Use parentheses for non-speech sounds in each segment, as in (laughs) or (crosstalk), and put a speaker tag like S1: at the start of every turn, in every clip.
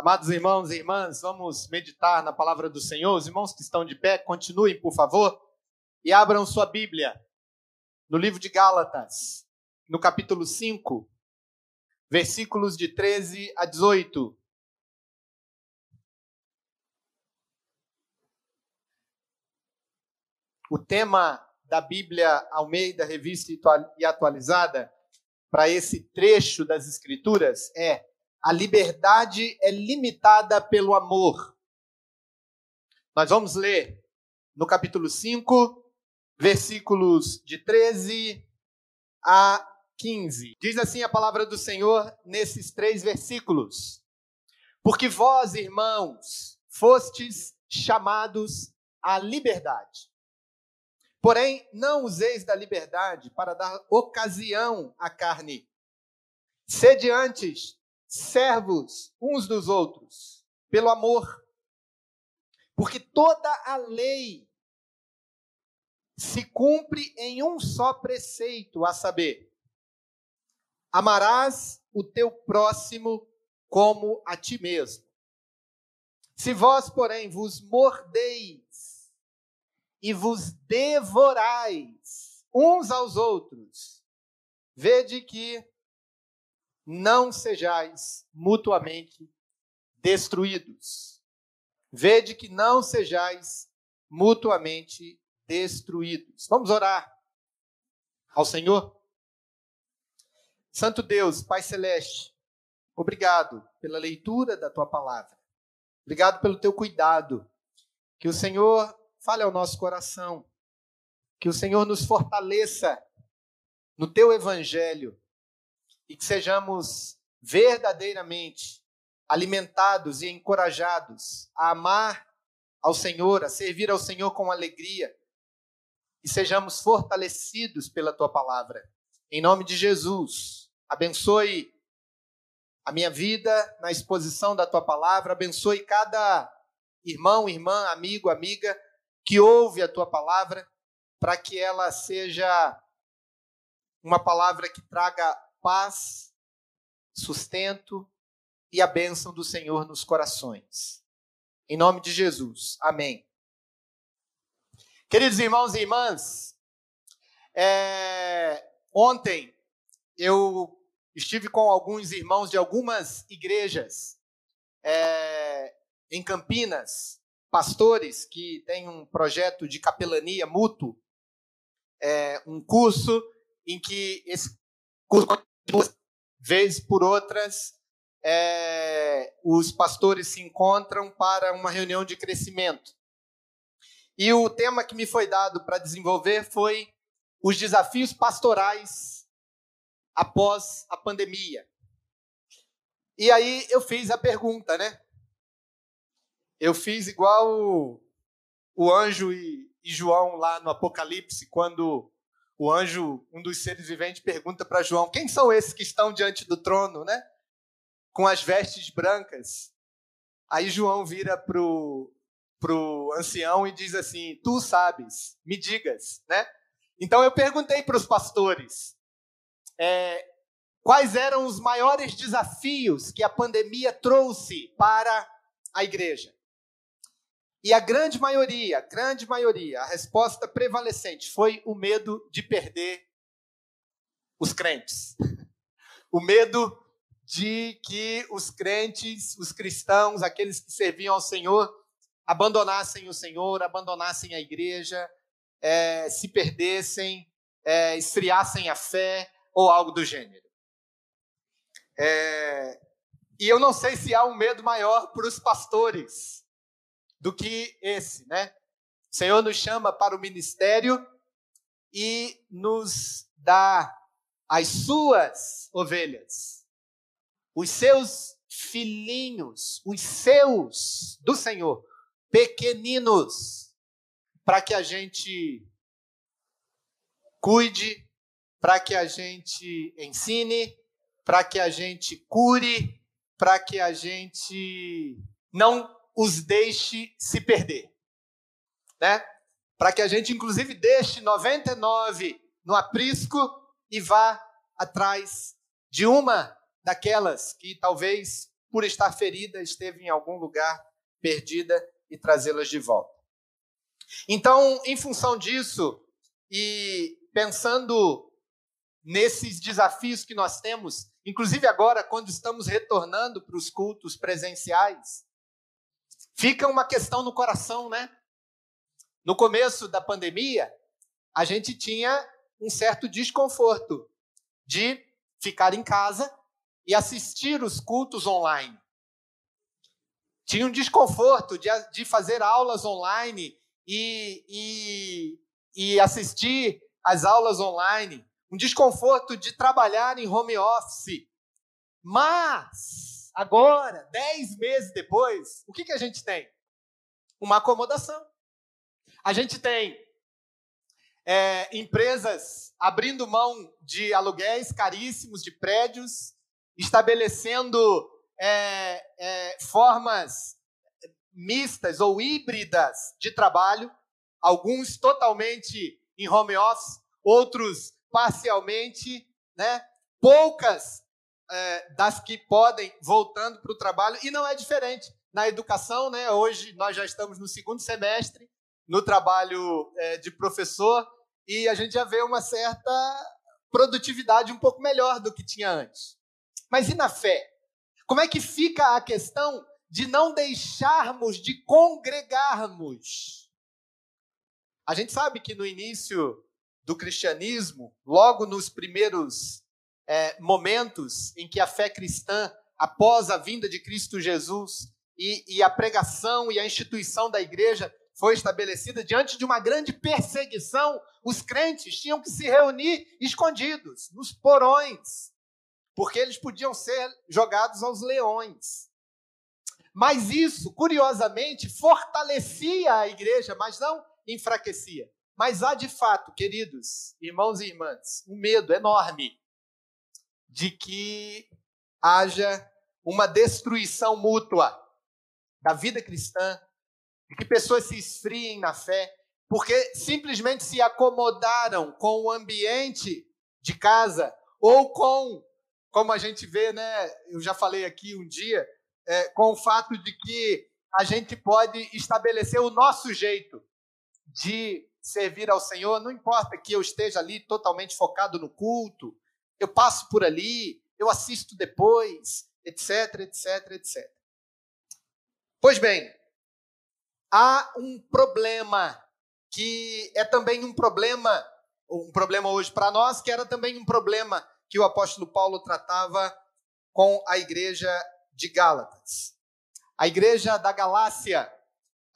S1: Amados irmãos e irmãs, vamos meditar na palavra do Senhor. Os irmãos que estão de pé, continuem, por favor, e abram sua Bíblia no livro de Gálatas, no capítulo 5, versículos de 13 a 18. O tema da Bíblia Almeida, revista e atualizada, para esse trecho das Escrituras é: a liberdade é limitada pelo amor. Nós vamos ler no capítulo 5, versículos de 13 a 15. Diz assim a palavra do Senhor nesses três versículos: Porque vós, irmãos, fostes chamados à liberdade. Porém, não useis da liberdade para dar ocasião à carne. Sede antes servos uns dos outros, pelo amor. Porque toda a lei se cumpre em um só preceito, a saber: amarás o teu próximo como a ti mesmo. Se vós, porém, vos mordeis e vos devorais uns aos outros. Vede que não sejais mutuamente destruídos. Vede que não sejais mutuamente destruídos. Vamos orar ao Senhor. Santo Deus, Pai Celeste, obrigado pela leitura da tua palavra. Obrigado pelo teu cuidado. Que o Senhor fale ao nosso coração. Que o Senhor nos fortaleça no teu evangelho e que sejamos verdadeiramente alimentados e encorajados a amar ao Senhor, a servir ao Senhor com alegria e sejamos fortalecidos pela tua palavra. Em nome de Jesus, abençoe a minha vida na exposição da tua palavra, abençoe cada irmão, irmã, amigo, amiga que ouve a tua palavra, para que ela seja uma palavra que traga paz, sustento e a bênção do Senhor nos corações. Em nome de Jesus. Amém. Queridos irmãos e irmãs, é, ontem eu estive com alguns irmãos de algumas igrejas é, em Campinas pastores que têm um projeto de capelania mútuo, é, um curso em que esse curso, vez por outras, é, os pastores se encontram para uma reunião de crescimento. E o tema que me foi dado para desenvolver foi os desafios pastorais após a pandemia. E aí eu fiz a pergunta, né? Eu fiz igual o, o anjo e, e João lá no Apocalipse, quando o anjo, um dos seres viventes, pergunta para João: quem são esses que estão diante do trono, né? Com as vestes brancas. Aí João vira pro pro ancião e diz assim: Tu sabes, me digas, né? Então eu perguntei para os pastores é, quais eram os maiores desafios que a pandemia trouxe para a igreja. E a grande maioria, a grande maioria, a resposta prevalecente foi o medo de perder os crentes. (laughs) O medo de que os crentes, os cristãos, aqueles que serviam ao Senhor, abandonassem o Senhor, abandonassem a igreja, é, se perdessem, é, esfriassem a fé ou algo do gênero. É, e eu não sei se há um medo maior para os pastores do que esse, né? O Senhor nos chama para o ministério e nos dá as suas ovelhas, os seus filhinhos, os seus do Senhor, pequeninos, para que a gente cuide, para que a gente ensine, para que a gente cure, para que a gente não os deixe se perder. Né? Para que a gente, inclusive, deixe 99 no aprisco e vá atrás de uma daquelas que talvez por estar ferida, esteve em algum lugar perdida e trazê-las de volta. Então, em função disso, e pensando nesses desafios que nós temos, inclusive agora, quando estamos retornando para os cultos presenciais, fica uma questão no coração, né? No começo da pandemia, a gente tinha um certo desconforto de ficar em casa e assistir os cultos online. Tinha um desconforto de, de fazer aulas online e, e, e assistir às aulas online, um desconforto de trabalhar em home office. Mas, agora, dez meses depois, o que, que a gente tem? Uma acomodação. A gente tem é, empresas abrindo mão de aluguéis caríssimos de prédios, estabelecendo é, é, formas mistas ou híbridas de trabalho, alguns totalmente em home office, outros parcialmente, né? poucas é, das que podem voltando para o trabalho, e não é diferente na educação. Né? Hoje nós já estamos no segundo semestre no trabalho é, de professor e a gente já vê uma certa produtividade um pouco melhor do que tinha antes. Mas e na fé? Como é que fica a questão de não deixarmos de congregarmos. A gente sabe que no início do cristianismo, logo nos primeiros é, momentos em que a fé cristã, após a vinda de Cristo Jesus e, e a pregação e a instituição da igreja foi estabelecida diante de uma grande perseguição, os crentes tinham que se reunir escondidos, nos porões, porque eles podiam ser jogados aos leões. Mas isso, curiosamente, fortalecia a igreja, mas não enfraquecia. Mas há de fato, queridos irmãos e irmãs, um medo enorme de que haja uma destruição mútua da vida cristã, de que pessoas se esfriem na fé, porque simplesmente se acomodaram com o ambiente de casa ou com, como a gente vê, né? Eu já falei aqui um dia, é, com o fato de que a gente pode estabelecer o nosso jeito de servir ao Senhor, não importa que eu esteja ali totalmente focado no culto, eu passo por ali, eu assisto depois, etc, etc, etc. Pois bem, há um problema que é também um problema, um problema hoje para nós, que era também um problema que o apóstolo Paulo tratava com a igreja de Gálatas. A igreja da Galácia,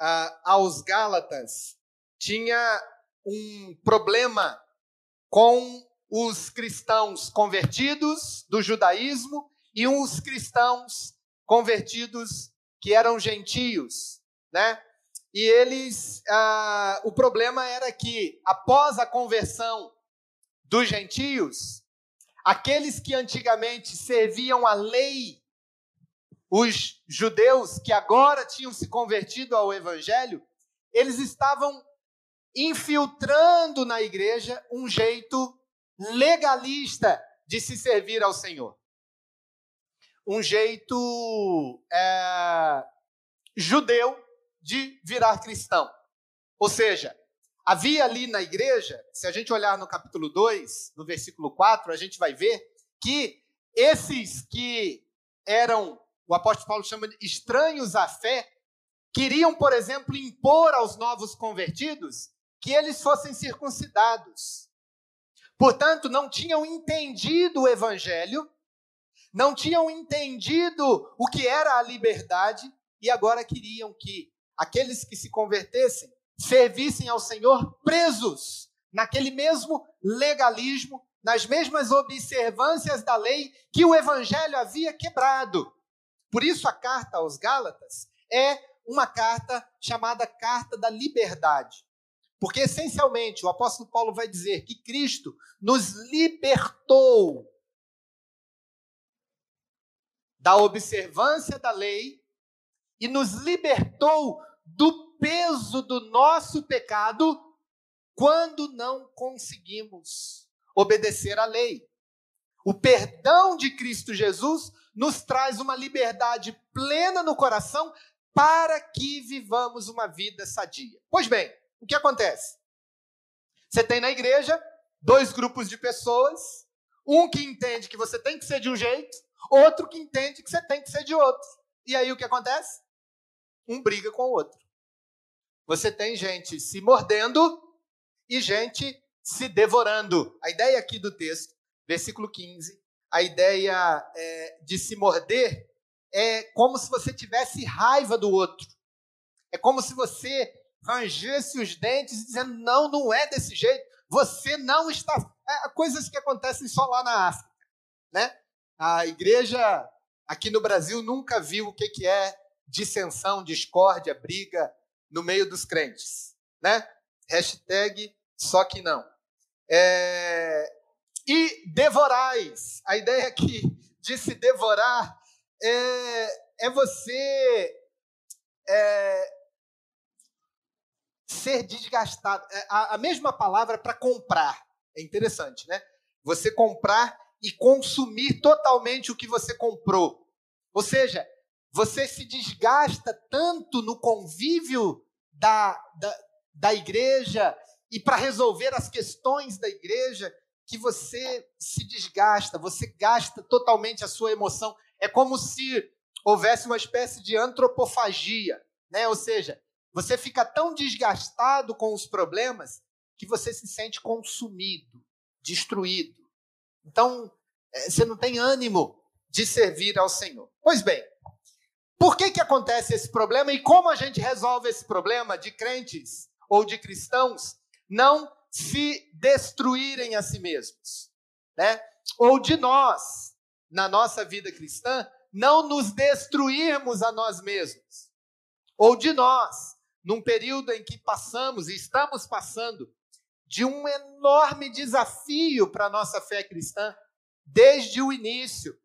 S1: ah, aos Gálatas, tinha um problema com os cristãos convertidos do judaísmo e os cristãos convertidos que eram gentios, né? E eles, ah, o problema era que após a conversão dos gentios, aqueles que antigamente serviam a lei os judeus que agora tinham se convertido ao evangelho, eles estavam infiltrando na igreja um jeito legalista de se servir ao Senhor. Um jeito é, judeu de virar cristão. Ou seja, havia ali na igreja, se a gente olhar no capítulo 2, no versículo 4, a gente vai ver que esses que eram o apóstolo Paulo chama de estranhos à fé, queriam, por exemplo, impor aos novos convertidos que eles fossem circuncidados. Portanto, não tinham entendido o evangelho, não tinham entendido o que era a liberdade e agora queriam que aqueles que se convertessem servissem ao Senhor presos naquele mesmo legalismo, nas mesmas observâncias da lei que o evangelho havia quebrado. Por isso, a carta aos Gálatas é uma carta chamada Carta da Liberdade. Porque, essencialmente, o apóstolo Paulo vai dizer que Cristo nos libertou da observância da lei e nos libertou do peso do nosso pecado quando não conseguimos obedecer à lei. O perdão de Cristo Jesus nos traz uma liberdade plena no coração para que vivamos uma vida sadia. Pois bem, o que acontece? Você tem na igreja dois grupos de pessoas, um que entende que você tem que ser de um jeito, outro que entende que você tem que ser de outro. E aí o que acontece? Um briga com o outro. Você tem gente se mordendo e gente se devorando. A ideia aqui do texto, versículo 15, a ideia é, de se morder é como se você tivesse raiva do outro. É como se você rangesse os dentes dizendo: não, não é desse jeito. Você não está. É, coisas que acontecem só lá na África. Né? A igreja aqui no Brasil nunca viu o que, que é dissensão, discórdia, briga no meio dos crentes. Né? Hashtag só que não. É... E devorais. A ideia aqui de se devorar é, é você é, ser desgastado. É, a, a mesma palavra para comprar. É interessante, né? Você comprar e consumir totalmente o que você comprou. Ou seja, você se desgasta tanto no convívio da, da, da igreja e para resolver as questões da igreja que você se desgasta, você gasta totalmente a sua emoção. É como se houvesse uma espécie de antropofagia, né? Ou seja, você fica tão desgastado com os problemas que você se sente consumido, destruído. Então, é, você não tem ânimo de servir ao Senhor. Pois bem, por que, que acontece esse problema e como a gente resolve esse problema de crentes ou de cristãos não se destruírem a si mesmos, né? Ou de nós, na nossa vida cristã, não nos destruirmos a nós mesmos. Ou de nós, num período em que passamos e estamos passando de um enorme desafio para a nossa fé cristã, desde o início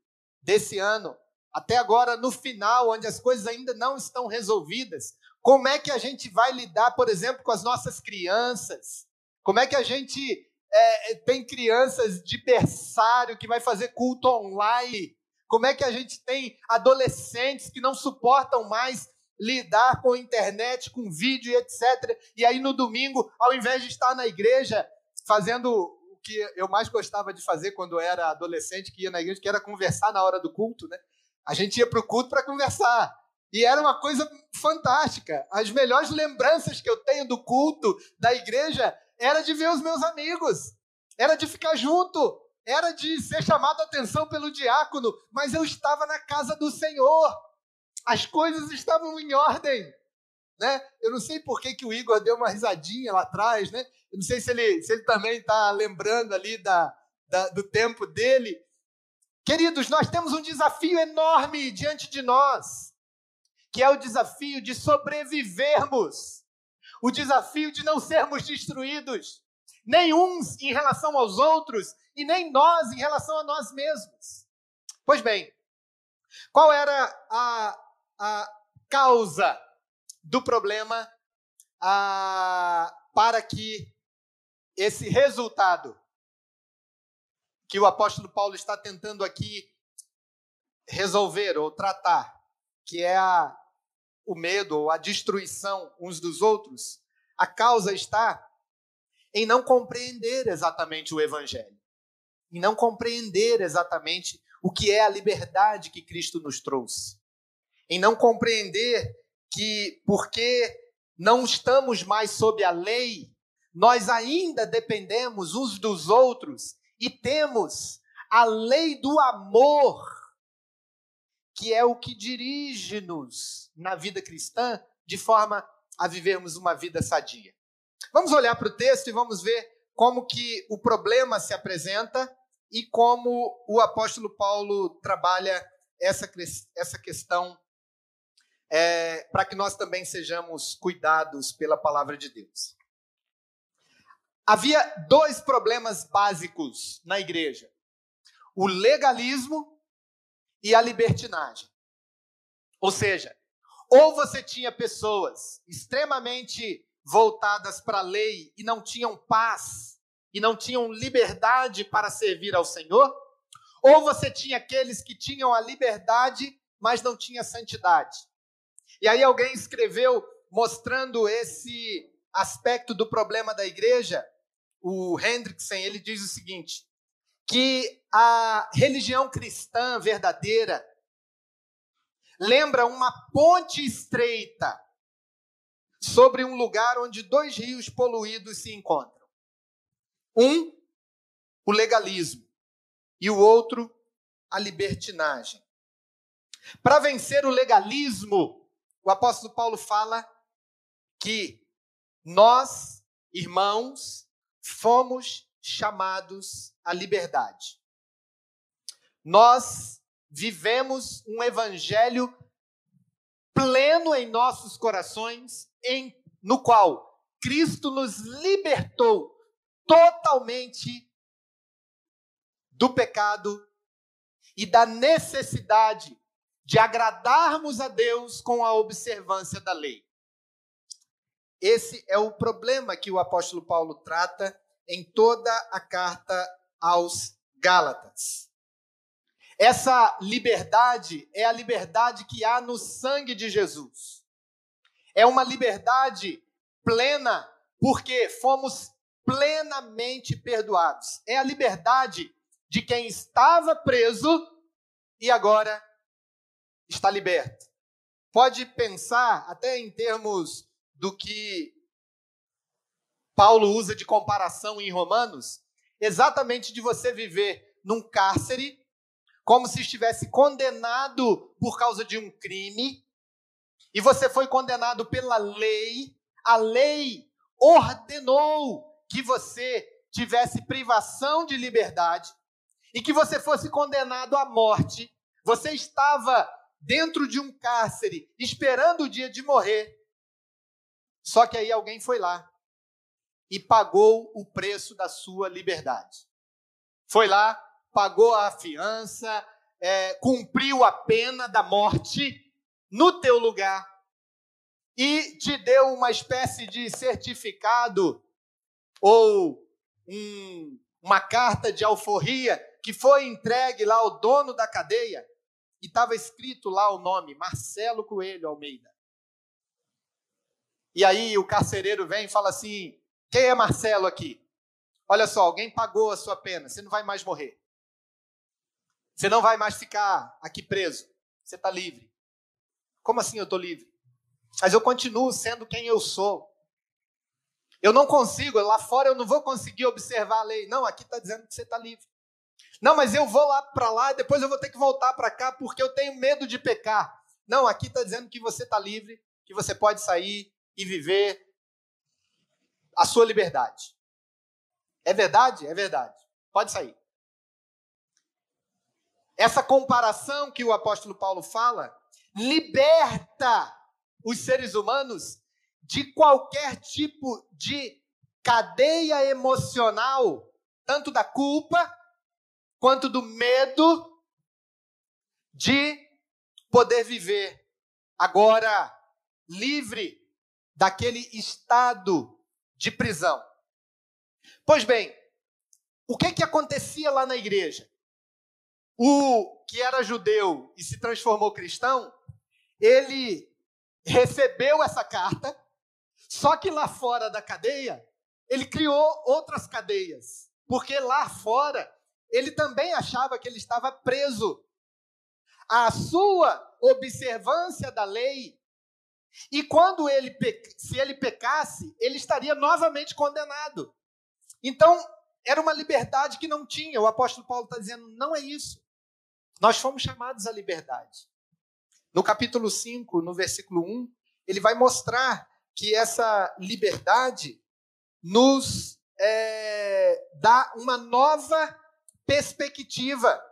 S1: desse ano até agora, no final, onde as coisas ainda não estão resolvidas. Como é que a gente vai lidar, por exemplo, com as nossas crianças? Como é que a gente é, tem crianças de berçário que vai fazer culto online? Como é que a gente tem adolescentes que não suportam mais lidar com internet, com vídeo e etc. E aí no domingo, ao invés de estar na igreja fazendo o que eu mais gostava de fazer quando era adolescente, que ia na igreja, que era conversar na hora do culto, né? A gente ia para o culto para conversar. E era uma coisa fantástica. As melhores lembranças que eu tenho do culto, da igreja, era de ver os meus amigos, era de ficar junto, era de ser chamado a atenção pelo diácono, mas eu estava na casa do Senhor. As coisas estavam em ordem. Né? Eu não sei por que, que o Igor deu uma risadinha lá atrás, né? Eu não sei se ele, se ele também está lembrando ali da, da, do tempo dele. Queridos, nós temos um desafio enorme diante de nós, que é o desafio de sobrevivermos, o desafio de não sermos destruídos, nem uns em relação aos outros e nem nós em relação a nós mesmos. Pois bem, qual era a, a causa do problema a, para que esse resultado que o apóstolo Paulo está tentando aqui resolver ou tratar, que é a, o medo ou a destruição uns dos outros, a causa está em não compreender exatamente o evangelho, em não compreender exatamente o que é a liberdade que Cristo nos trouxe, em não compreender que porque não estamos mais sob a lei, nós ainda dependemos uns dos outros e temos a lei do amor que é o que dirige-nos na vida cristã de forma a vivermos uma vida sadia. Vamos olhar para o texto e vamos ver como que o problema se apresenta e como o apóstolo Paulo trabalha essa, essa questão é, para que nós também sejamos cuidados pela palavra de Deus. Havia dois problemas básicos na igreja: o legalismo e a libertinagem. Ou seja, ou você tinha pessoas extremamente voltadas para a lei e não tinham paz e não tinham liberdade para servir ao Senhor, ou você tinha aqueles que tinham a liberdade, mas não tinha santidade. E aí alguém escreveu mostrando esse aspecto do problema da igreja, o Hendrickson, ele diz o seguinte: que a religião cristã verdadeira lembra uma ponte estreita sobre um lugar onde dois rios poluídos se encontram. Um, o legalismo, e o outro, a libertinagem. Para vencer o legalismo, o apóstolo Paulo fala que nós, irmãos, fomos chamados à liberdade. Nós vivemos um evangelho pleno em nossos corações, em, no qual Cristo nos libertou totalmente do pecado e da necessidade de agradarmos a Deus com a observância da lei. Esse é o problema que o apóstolo Paulo trata em toda a carta aos Gálatas. Essa liberdade é a liberdade que há no sangue de Jesus. É uma liberdade plena, porque fomos plenamente perdoados. É a liberdade de quem estava preso e agora está liberto. Pode pensar, até em termos do que Paulo usa de comparação em Romanos, exatamente de você viver num cárcere, como se estivesse condenado por causa de um crime, e você foi condenado pela lei, a lei ordenou que você tivesse privação de liberdade e que você fosse condenado à morte. Você estava dentro de um cárcere, esperando o dia de morrer. Só que aí alguém foi lá e pagou o preço da sua liberdade. Foi lá, pagou a fiança, é, cumpriu a pena da morte no teu lugar e te deu uma espécie de certificado ou um, uma carta de alforria que foi entregue lá ao dono da cadeia e estava escrito lá o nome Marcelo Coelho Almeida. E aí o carcereiro vem e fala assim: quem é Marcelo aqui? Olha só, alguém pagou a sua pena, você não vai mais morrer. Você não vai mais ficar aqui preso. Você está livre. Como assim eu estou livre? Mas eu continuo sendo quem eu sou. Eu não consigo, lá fora eu não vou conseguir observar a lei. Não, aqui está dizendo que você está livre. Não, mas eu vou lá para lá, depois eu vou ter que voltar para cá porque eu tenho medo de pecar. Não, aqui está dizendo que você está livre, que você pode sair e viver a sua liberdade. É verdade? É verdade. Pode sair. Essa comparação que o apóstolo Paulo fala liberta os seres humanos de qualquer tipo de cadeia emocional, tanto da culpa quanto do medo de poder viver agora livre daquele estado de prisão. Pois bem, o que que acontecia lá na igreja? O que era judeu e se transformou cristão, ele recebeu essa carta, só que lá fora da cadeia, ele criou outras cadeias, porque lá fora ele também achava que ele estava preso. A sua observância da lei. E quando ele, se ele pecasse, ele estaria novamente condenado. Então, era uma liberdade que não tinha. O apóstolo Paulo está dizendo: não é isso. Nós fomos chamados à liberdade. No capítulo 5, no versículo 1, ele vai mostrar que essa liberdade nos é, dá uma nova perspectiva.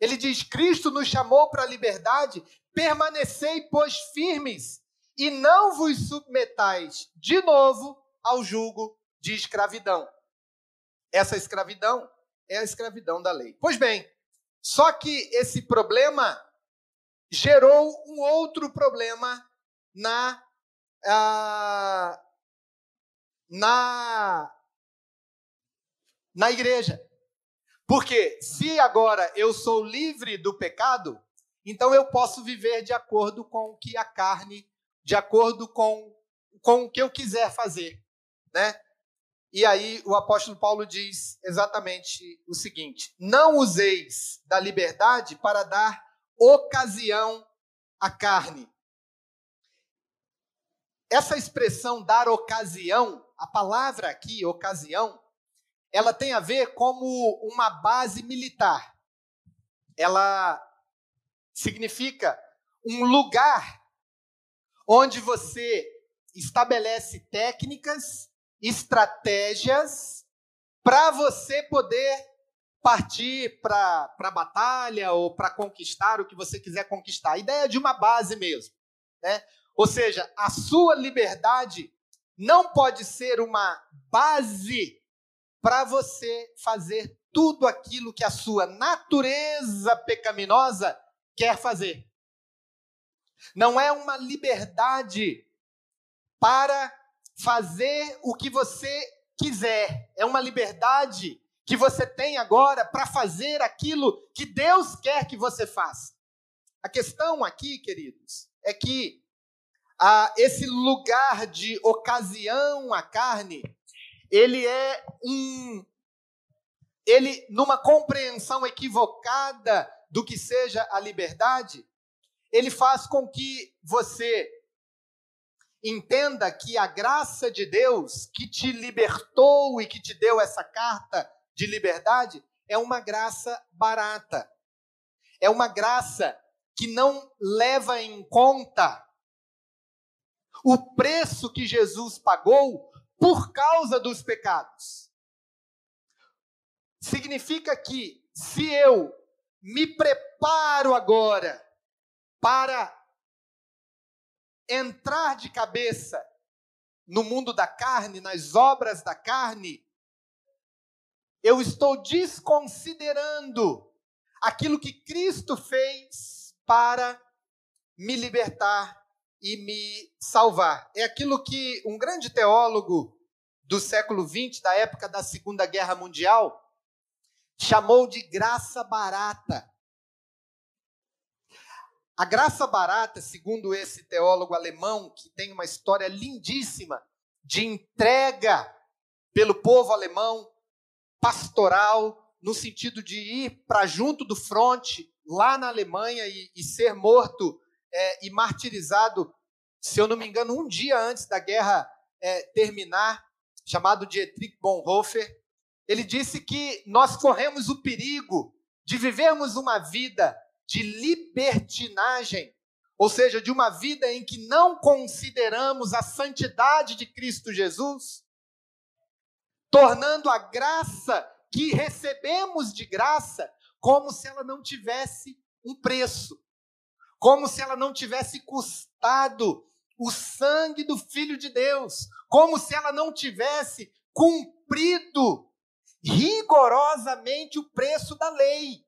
S1: Ele diz: Cristo nos chamou para a liberdade, permanecei, pois, firmes, e não vos submetais de novo ao jugo de escravidão. Essa escravidão é a escravidão da lei. Pois bem, só que esse problema gerou um outro problema na, ah, na, na igreja. Porque se agora eu sou livre do pecado, então eu posso viver de acordo com o que a carne, de acordo com, com o que eu quiser fazer, né? E aí o apóstolo Paulo diz exatamente o seguinte: não useis da liberdade para dar ocasião à carne. Essa expressão dar ocasião, a palavra aqui, ocasião, ela tem a ver como uma base militar. Ela significa um lugar onde você estabelece técnicas, estratégias para você poder partir para a batalha ou para conquistar o que você quiser conquistar. A ideia de uma base mesmo. Né? Ou seja, a sua liberdade não pode ser uma base para você fazer tudo aquilo que a sua natureza pecaminosa quer fazer. Não é uma liberdade para fazer o que você quiser. É uma liberdade que você tem agora para fazer aquilo que Deus quer que você faça. A questão aqui, queridos, é que ah, esse lugar de ocasião à carne, ele é um. Ele, numa compreensão equivocada do que seja a liberdade, ele faz com que você entenda que a graça de Deus que te libertou e que te deu essa carta de liberdade é uma graça barata. É uma graça que não leva em conta o preço que Jesus pagou por causa dos pecados. Significa que se eu me preparo agora para entrar de cabeça no mundo da carne, nas obras da carne, eu estou desconsiderando aquilo que Cristo fez para me libertar e me salvar. É aquilo que um grande teólogo do século XX, da época da Segunda Guerra Mundial, chamou de graça barata. A graça barata, segundo esse teólogo alemão, que tem uma história lindíssima de entrega pelo povo alemão, pastoral, no sentido de ir para junto do fronte, lá na Alemanha, e, e ser morto é, e martirizado, se eu não me engano, um dia antes da guerra é, terminar, chamado Dietrich Bonhoeffer. Ele disse que nós corremos o perigo de vivermos uma vida de libertinagem, ou seja, de uma vida em que não consideramos a santidade de Cristo Jesus, tornando a graça que recebemos de graça como se ela não tivesse um preço, como se ela não tivesse custado o sangue do Filho de Deus, como se ela não tivesse cumprido rigorosamente o preço da lei.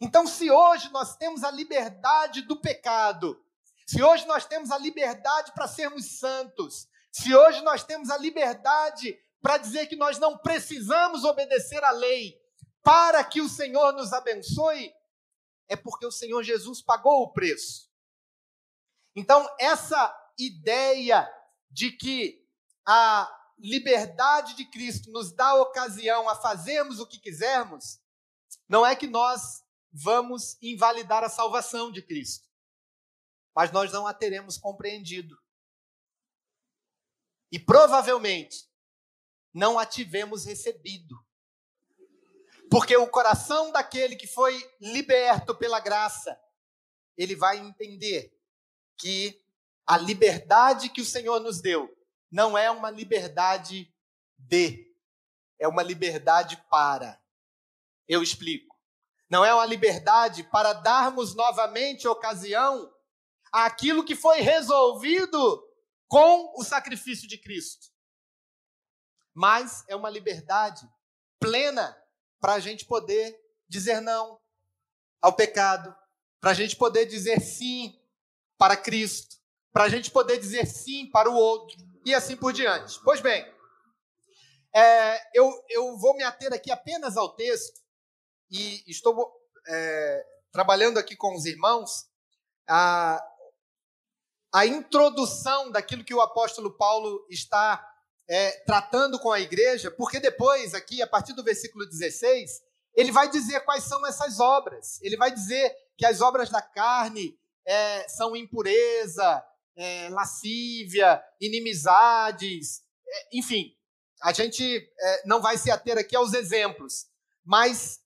S1: Então, se hoje nós temos a liberdade do pecado, se hoje nós temos a liberdade para sermos santos, se hoje nós temos a liberdade para dizer que nós não precisamos obedecer à lei para que o Senhor nos abençoe, é porque o Senhor Jesus pagou o preço. Então, essa ideia de que a liberdade de Cristo nos dá ocasião a fazermos o que quisermos, não é que nós vamos invalidar a salvação de Cristo, mas nós não a teremos compreendido. E provavelmente não a tivemos recebido. Porque o coração daquele que foi liberto pela graça, ele vai entender que a liberdade que o Senhor nos deu não é uma liberdade de, é uma liberdade para. Eu explico. Não é uma liberdade para darmos novamente ocasião àquilo que foi resolvido com o sacrifício de Cristo. Mas é uma liberdade plena para a gente poder dizer não ao pecado, para a gente poder dizer sim para Cristo, para a gente poder dizer sim para o outro e assim por diante. Pois bem, é, eu, eu vou me ater aqui apenas ao texto e estou é, trabalhando aqui com os irmãos a, a introdução daquilo que o apóstolo Paulo está é, tratando com a igreja, porque depois, aqui, a partir do versículo 16, ele vai dizer quais são essas obras. Ele vai dizer que as obras da carne é, são impureza, é, lascívia, inimizades, é, enfim. A gente é, não vai se ater aqui aos exemplos, mas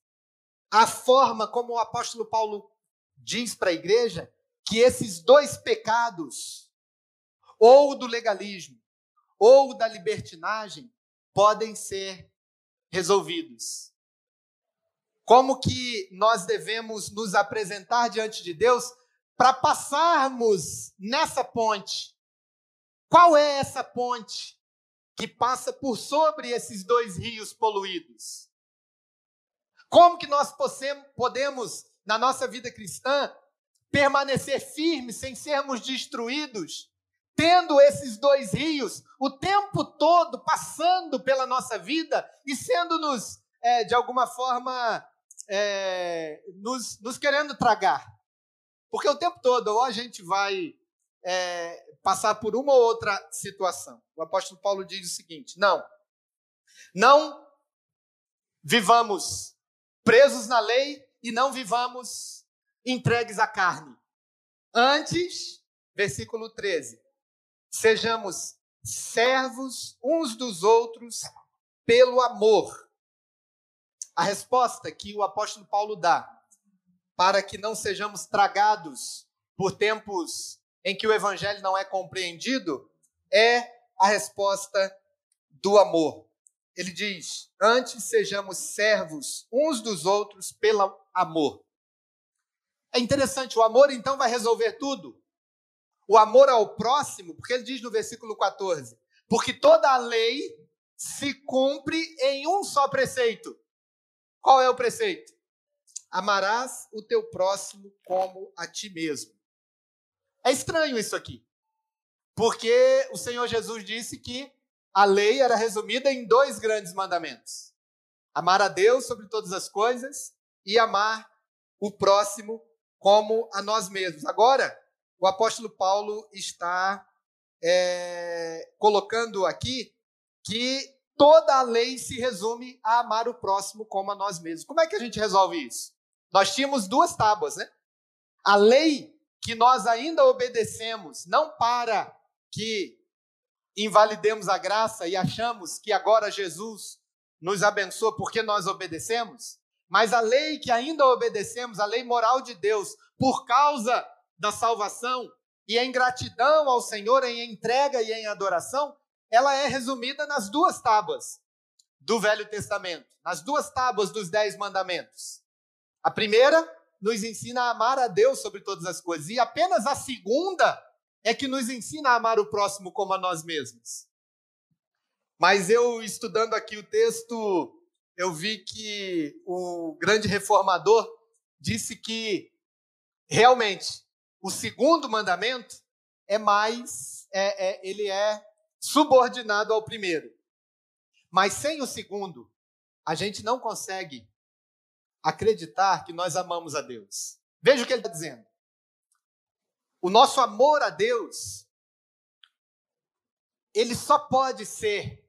S1: a forma como o apóstolo Paulo diz para a igreja que esses dois pecados, ou do legalismo, ou da libertinagem, podem ser resolvidos. Como que nós devemos nos apresentar diante de Deus para passarmos nessa ponte? Qual é essa ponte que passa por sobre esses dois rios poluídos? Como que nós podemos, na nossa vida cristã, permanecer firmes sem sermos destruídos, tendo esses dois rios o tempo todo passando pela nossa vida e sendo-nos, é, de alguma forma, é, nos, nos, querendo tragar. Porque o tempo todo, ou a gente vai é, passar por uma ou outra situação. O apóstolo Paulo diz o seguinte: não, não vivamos presos na lei e não vivamos entregues à carne. Antes, versículo 13, sejamos servos uns dos outros pelo amor. A resposta que o apóstolo Paulo dá para que não sejamos tragados por tempos em que o evangelho não é compreendido é a resposta do amor. Ele diz: Antes sejamos servos uns dos outros pelo amor. É interessante, o amor então vai resolver tudo. O amor ao próximo, porque ele diz no versículo 14: porque toda a lei se cumpre em um só preceito. Qual é o preceito? Amarás o teu próximo como a ti mesmo. É estranho isso aqui, porque o Senhor Jesus disse que a lei era resumida em dois grandes mandamentos: amar a Deus sobre todas as coisas e amar o próximo como a nós mesmos. Agora, o apóstolo Paulo está é, colocando aqui que toda a lei se resume a amar o próximo como a nós mesmos. Como é que a gente resolve isso? Nós tínhamos duas tábuas, né? A lei que nós ainda obedecemos, não para que invalidemos a graça e achamos que agora Jesus nos abençoa porque nós obedecemos, mas a lei que ainda obedecemos, a lei moral de Deus, por causa da salvação e em gratidão ao Senhor, em entrega e em adoração, ela é resumida nas duas tábuas do Velho Testamento, nas duas tábuas dos Dez Mandamentos. A primeira nos ensina a amar a Deus sobre todas as coisas, e apenas a segunda é que nos ensina a amar o próximo como a nós mesmos. Mas eu, estudando aqui o texto, eu vi que o grande reformador disse que realmente o segundo mandamento é mais, é, é, ele é subordinado ao primeiro. Mas sem o segundo, a gente não consegue acreditar que nós amamos a Deus. Veja o que ele está dizendo. O nosso amor a Deus, ele só pode ser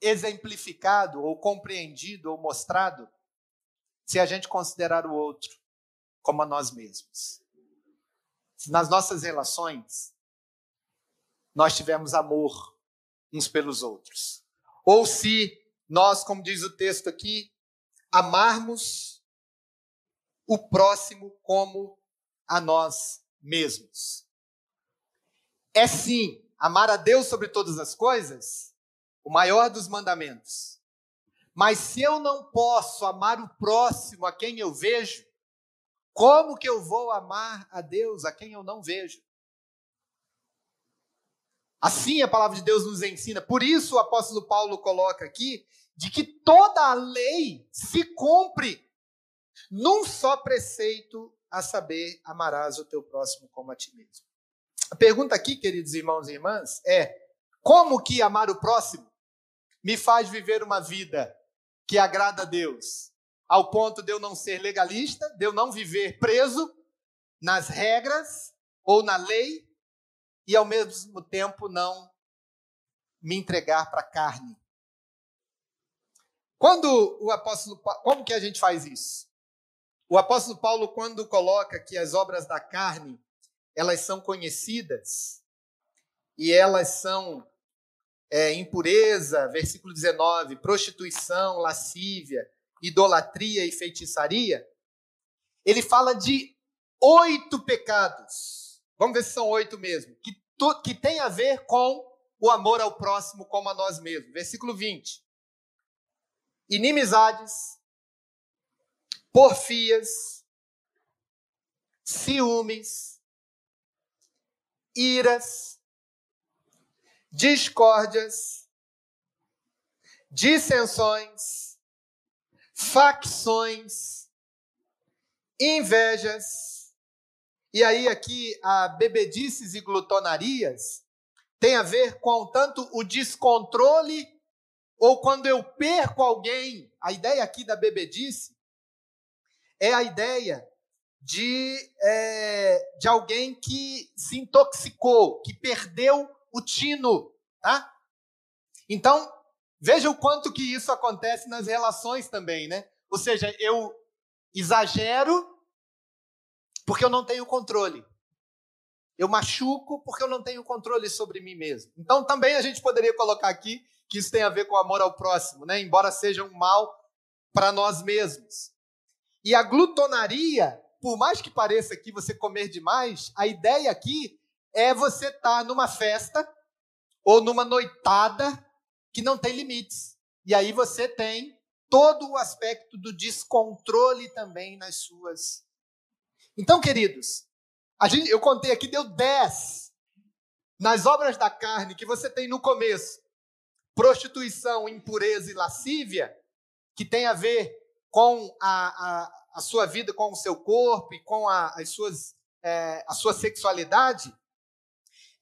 S1: exemplificado, ou compreendido, ou mostrado, se a gente considerar o outro como a nós mesmos. Se nas nossas relações nós tivermos amor uns pelos outros. Ou se nós, como diz o texto aqui, amarmos o próximo como a nós mesmos. É sim amar a Deus sobre todas as coisas, o maior dos mandamentos. Mas se eu não posso amar o próximo a quem eu vejo, como que eu vou amar a Deus a quem eu não vejo? Assim a palavra de Deus nos ensina. Por isso o apóstolo Paulo coloca aqui de que toda a lei se cumpre num só preceito, a saber, amarás o teu próximo como a ti mesmo. A pergunta aqui, queridos irmãos e irmãs, é: como que amar o próximo? me faz viver uma vida que agrada a Deus, ao ponto de eu não ser legalista, de eu não viver preso nas regras ou na lei e ao mesmo tempo não me entregar para a carne. Quando o apóstolo como que a gente faz isso? O apóstolo Paulo quando coloca que as obras da carne, elas são conhecidas e elas são é, impureza, versículo 19, prostituição, lascívia, idolatria e feitiçaria, ele fala de oito pecados. Vamos ver se são oito mesmo. Que, que tem a ver com o amor ao próximo como a nós mesmos. Versículo 20. Inimizades, porfias, ciúmes, iras, discórdias, dissensões, facções, invejas. E aí, aqui, a bebedices e glutonarias tem a ver com tanto o descontrole ou quando eu perco alguém. A ideia aqui da bebedice é a ideia de, é, de alguém que se intoxicou, que perdeu o tino, tá? Então, veja o quanto que isso acontece nas relações também, né? Ou seja, eu exagero porque eu não tenho controle. Eu machuco porque eu não tenho controle sobre mim mesmo. Então, também a gente poderia colocar aqui que isso tem a ver com amor ao próximo, né? Embora seja um mal para nós mesmos. E a glutonaria, por mais que pareça aqui você comer demais, a ideia aqui é você estar tá numa festa ou numa noitada que não tem limites. E aí você tem todo o aspecto do descontrole também nas suas. Então, queridos, gente, eu contei aqui, deu 10 nas obras da carne que você tem no começo: prostituição, impureza e lascívia, que tem a ver com a, a, a sua vida, com o seu corpo e com a, as suas, é, a sua sexualidade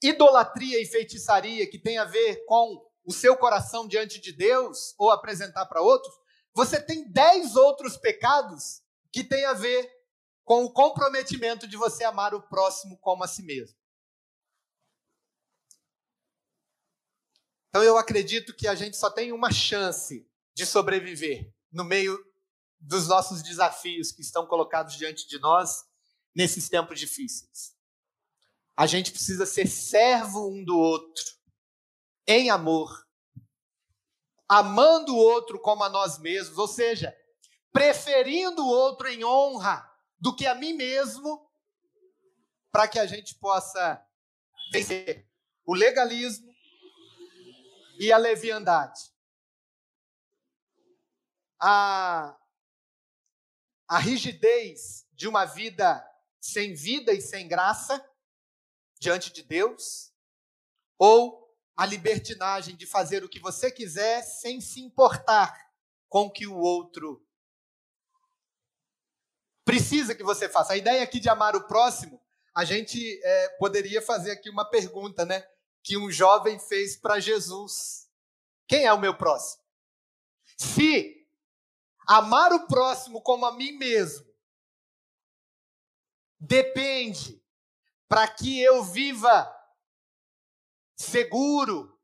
S1: idolatria e feitiçaria que tem a ver com o seu coração diante de Deus ou apresentar para outros, você tem dez outros pecados que tem a ver com o comprometimento de você amar o próximo como a si mesmo. Então eu acredito que a gente só tem uma chance de sobreviver no meio dos nossos desafios que estão colocados diante de nós nesses tempos difíceis. A gente precisa ser servo um do outro, em amor, amando o outro como a nós mesmos, ou seja, preferindo o outro em honra do que a mim mesmo, para que a gente possa vencer o legalismo e a leviandade. A, a rigidez de uma vida sem vida e sem graça diante de Deus, ou a libertinagem de fazer o que você quiser sem se importar com o que o outro precisa que você faça. A ideia aqui de amar o próximo, a gente é, poderia fazer aqui uma pergunta, né? Que um jovem fez para Jesus: Quem é o meu próximo? Se amar o próximo como a mim mesmo depende para que eu viva seguro,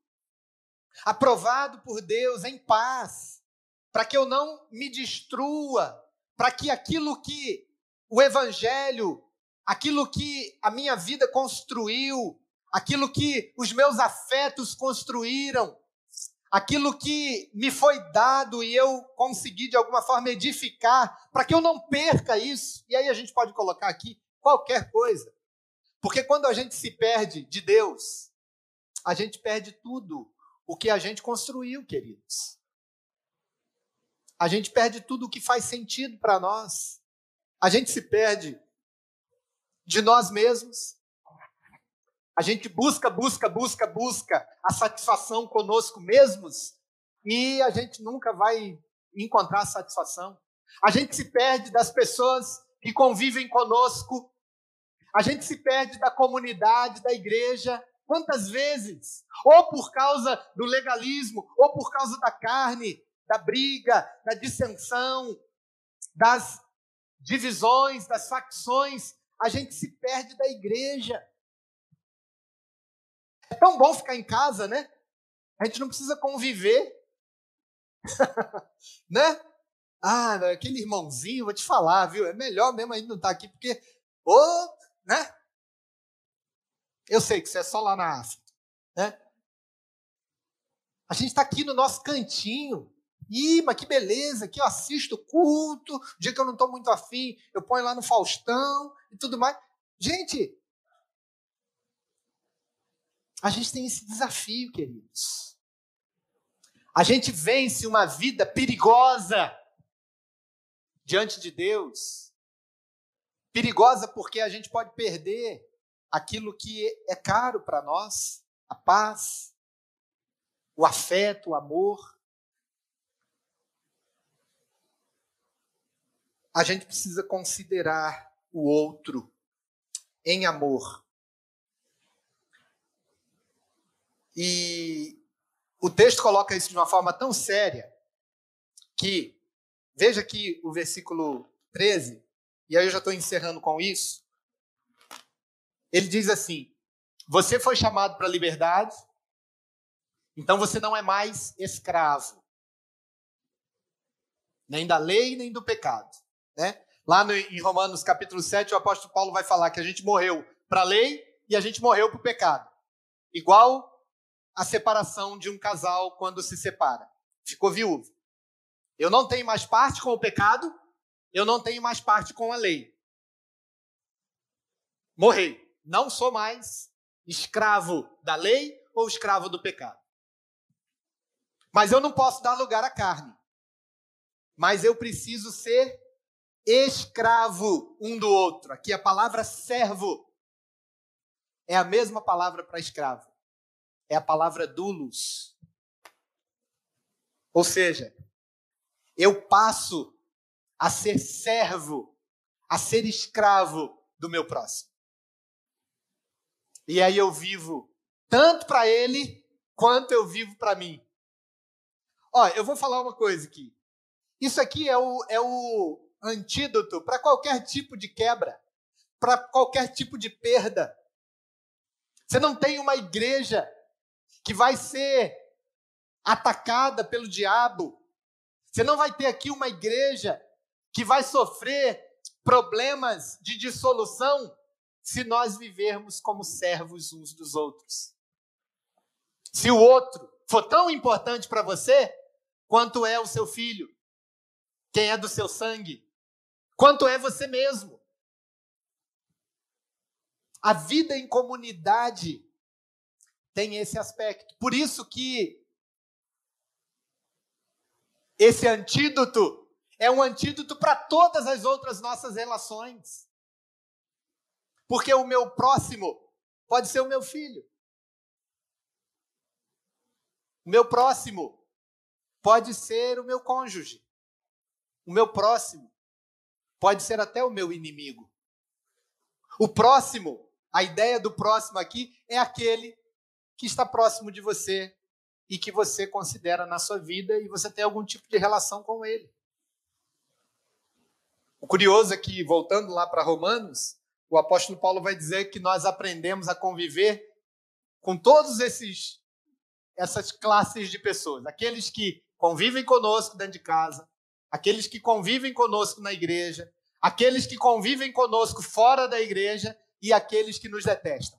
S1: aprovado por Deus, em paz, para que eu não me destrua, para que aquilo que o Evangelho, aquilo que a minha vida construiu, aquilo que os meus afetos construíram, aquilo que me foi dado e eu consegui de alguma forma edificar, para que eu não perca isso. E aí a gente pode colocar aqui qualquer coisa. Porque quando a gente se perde de Deus, a gente perde tudo o que a gente construiu, queridos. A gente perde tudo o que faz sentido para nós. A gente se perde de nós mesmos. A gente busca, busca, busca, busca a satisfação conosco mesmos e a gente nunca vai encontrar satisfação. A gente se perde das pessoas que convivem conosco a gente se perde da comunidade, da igreja. Quantas vezes? Ou por causa do legalismo, ou por causa da carne, da briga, da dissensão, das divisões, das facções, a gente se perde da igreja. É tão bom ficar em casa, né? A gente não precisa conviver. (laughs) né? Ah, aquele irmãozinho, vou te falar, viu? É melhor mesmo ainda não estar tá aqui, porque, ô, oh, né? Eu sei que você é só lá na África, né? A gente está aqui no nosso cantinho. Ih, mas que beleza, aqui eu assisto culto, dia que eu não estou muito afim, eu ponho lá no Faustão e tudo mais. Gente, a gente tem esse desafio, queridos. A gente vence uma vida perigosa diante de Deus. Perigosa porque a gente pode perder aquilo que é caro para nós, a paz, o afeto, o amor. A gente precisa considerar o outro em amor. E o texto coloca isso de uma forma tão séria que, veja aqui o versículo 13, e aí eu já estou encerrando com isso. Ele diz assim: Você foi chamado para a liberdade, então você não é mais escravo, nem da lei, nem do pecado. Né? Lá no, em Romanos capítulo 7, o apóstolo Paulo vai falar que a gente morreu para a lei e a gente morreu para o pecado. Igual a separação de um casal quando se separa. Ficou viúvo. Eu não tenho mais parte com o pecado, eu não tenho mais parte com a lei. Morrei. Não sou mais escravo da lei ou escravo do pecado. Mas eu não posso dar lugar à carne. Mas eu preciso ser escravo um do outro. Aqui a palavra servo é a mesma palavra para escravo é a palavra dulos. Ou seja, eu passo a ser servo, a ser escravo do meu próximo. E aí eu vivo tanto para ele quanto eu vivo para mim. Ó, eu vou falar uma coisa aqui. Isso aqui é o, é o antídoto para qualquer tipo de quebra, para qualquer tipo de perda. Você não tem uma igreja que vai ser atacada pelo diabo. Você não vai ter aqui uma igreja que vai sofrer problemas de dissolução se nós vivermos como servos uns dos outros. Se o outro for tão importante para você quanto é o seu filho, quem é do seu sangue, quanto é você mesmo. A vida em comunidade tem esse aspecto. Por isso que esse antídoto é um antídoto para todas as outras nossas relações. Porque o meu próximo pode ser o meu filho. O meu próximo pode ser o meu cônjuge. O meu próximo pode ser até o meu inimigo. O próximo, a ideia do próximo aqui é aquele que está próximo de você e que você considera na sua vida e você tem algum tipo de relação com ele. O curioso é que, voltando lá para Romanos, o apóstolo Paulo vai dizer que nós aprendemos a conviver com todos esses essas classes de pessoas, aqueles que convivem conosco dentro de casa, aqueles que convivem conosco na igreja, aqueles que convivem conosco fora da igreja e aqueles que nos detestam.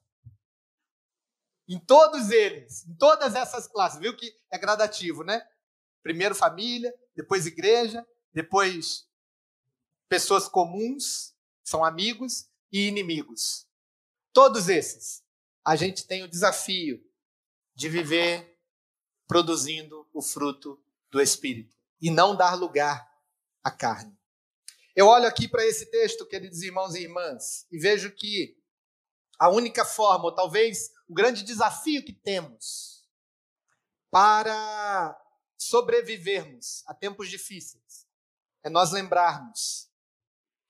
S1: Em todos eles, em todas essas classes, viu que é gradativo, né? Primeiro família, depois igreja, depois pessoas comuns, são amigos e inimigos. Todos esses, a gente tem o desafio de viver produzindo o fruto do Espírito e não dar lugar à carne. Eu olho aqui para esse texto, queridos irmãos e irmãs, e vejo que a única forma, ou talvez o grande desafio que temos para sobrevivermos a tempos difíceis é nós lembrarmos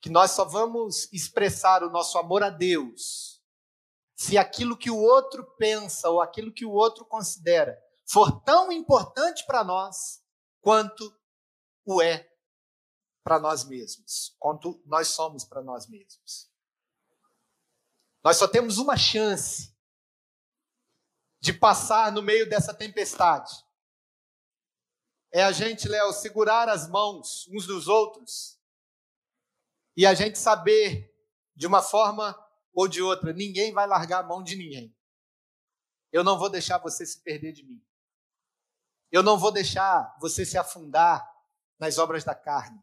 S1: que nós só vamos expressar o nosso amor a Deus se aquilo que o outro pensa ou aquilo que o outro considera for tão importante para nós quanto o é para nós mesmos, quanto nós somos para nós mesmos. Nós só temos uma chance de passar no meio dessa tempestade. É a gente, Léo, segurar as mãos uns dos outros e a gente saber, de uma forma ou de outra, ninguém vai largar a mão de ninguém. Eu não vou deixar você se perder de mim. Eu não vou deixar você se afundar nas obras da carne.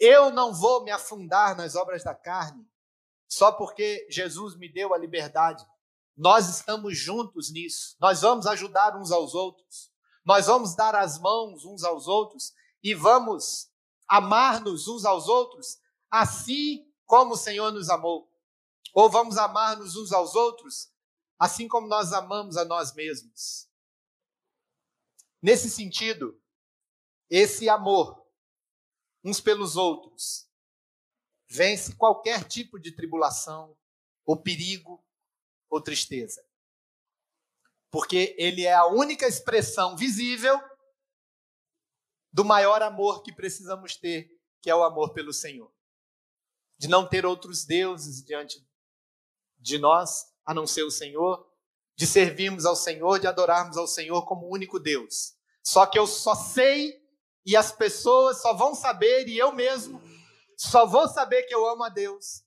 S1: Eu não vou me afundar nas obras da carne só porque Jesus me deu a liberdade. Nós estamos juntos nisso. Nós vamos ajudar uns aos outros. Nós vamos dar as mãos uns aos outros e vamos amar-nos uns aos outros, assim como o Senhor nos amou. Ou vamos amar-nos uns aos outros, assim como nós amamos a nós mesmos. Nesse sentido, esse amor uns pelos outros vence qualquer tipo de tribulação, ou perigo, ou tristeza. Porque ele é a única expressão visível do maior amor que precisamos ter, que é o amor pelo Senhor. De não ter outros deuses diante de nós, a não ser o Senhor, de servirmos ao Senhor, de adorarmos ao Senhor como único Deus. Só que eu só sei e as pessoas só vão saber e eu mesmo só vou saber que eu amo a Deus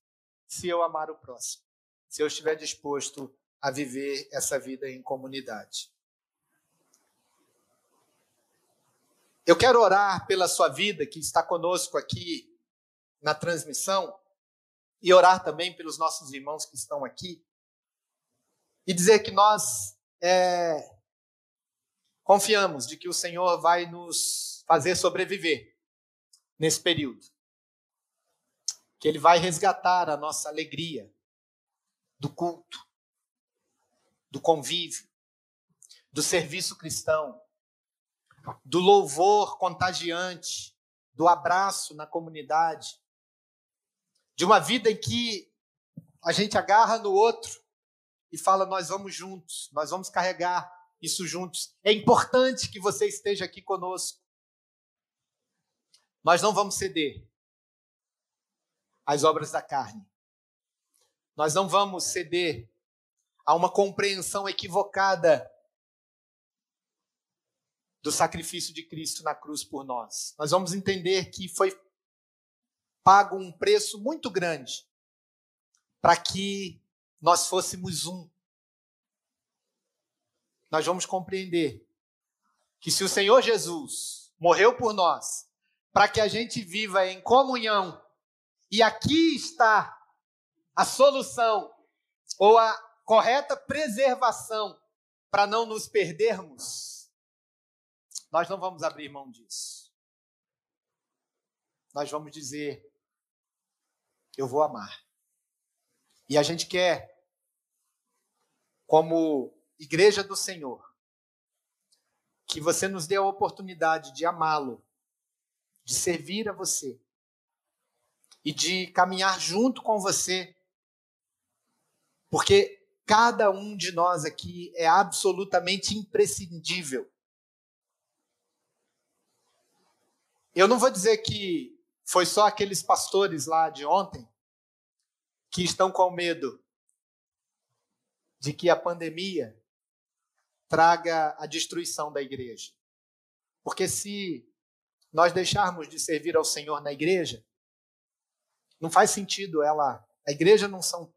S1: se eu amar o próximo, se eu estiver disposto a viver essa vida em comunidade. Eu quero orar pela sua vida que está conosco aqui na transmissão e orar também pelos nossos irmãos que estão aqui. E dizer que nós é, confiamos de que o Senhor vai nos fazer sobreviver nesse período. Que Ele vai resgatar a nossa alegria do culto, do convívio, do serviço cristão, do louvor contagiante, do abraço na comunidade, de uma vida em que a gente agarra no outro e fala: Nós vamos juntos, nós vamos carregar isso juntos. É importante que você esteja aqui conosco. Nós não vamos ceder às obras da carne. Nós não vamos ceder a uma compreensão equivocada do sacrifício de Cristo na cruz por nós. Nós vamos entender que foi pago um preço muito grande para que nós fôssemos um. Nós vamos compreender que se o Senhor Jesus morreu por nós, para que a gente viva em comunhão e aqui está a solução ou a correta preservação para não nos perdermos. Nós não vamos abrir mão disso. Nós vamos dizer: eu vou amar. E a gente quer, como igreja do Senhor, que você nos dê a oportunidade de amá-lo, de servir a você e de caminhar junto com você. Porque cada um de nós aqui é absolutamente imprescindível. Eu não vou dizer que foi só aqueles pastores lá de ontem que estão com medo de que a pandemia traga a destruição da igreja. Porque se nós deixarmos de servir ao Senhor na igreja, não faz sentido ela. A igreja não são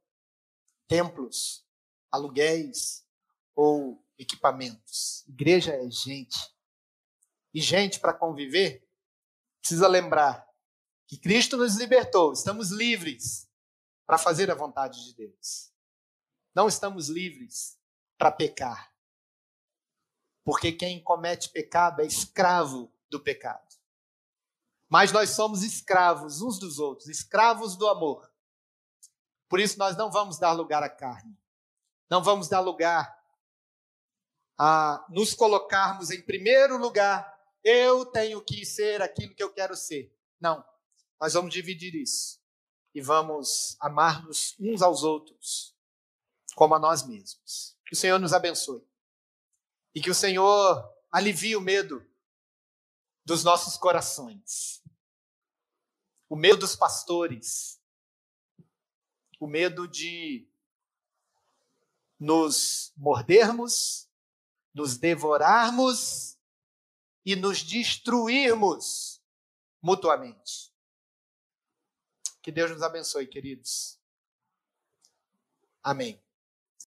S1: templos, aluguéis ou equipamentos. Igreja é gente. E gente para conviver precisa lembrar que Cristo nos libertou, estamos livres para fazer a vontade de Deus. Não estamos livres para pecar. Porque quem comete pecado é escravo do pecado. Mas nós somos escravos uns dos outros, escravos do amor. Por isso nós não vamos dar lugar à carne. Não vamos dar lugar a nos colocarmos em primeiro lugar. Eu tenho que ser aquilo que eu quero ser. Não. Nós vamos dividir isso. E vamos amar-nos uns aos outros, como a nós mesmos. Que o Senhor nos abençoe. E que o Senhor alivie o medo dos nossos corações. O medo dos pastores. O medo de nos mordermos, nos devorarmos e nos destruirmos mutuamente. Que Deus nos abençoe, queridos. Amém.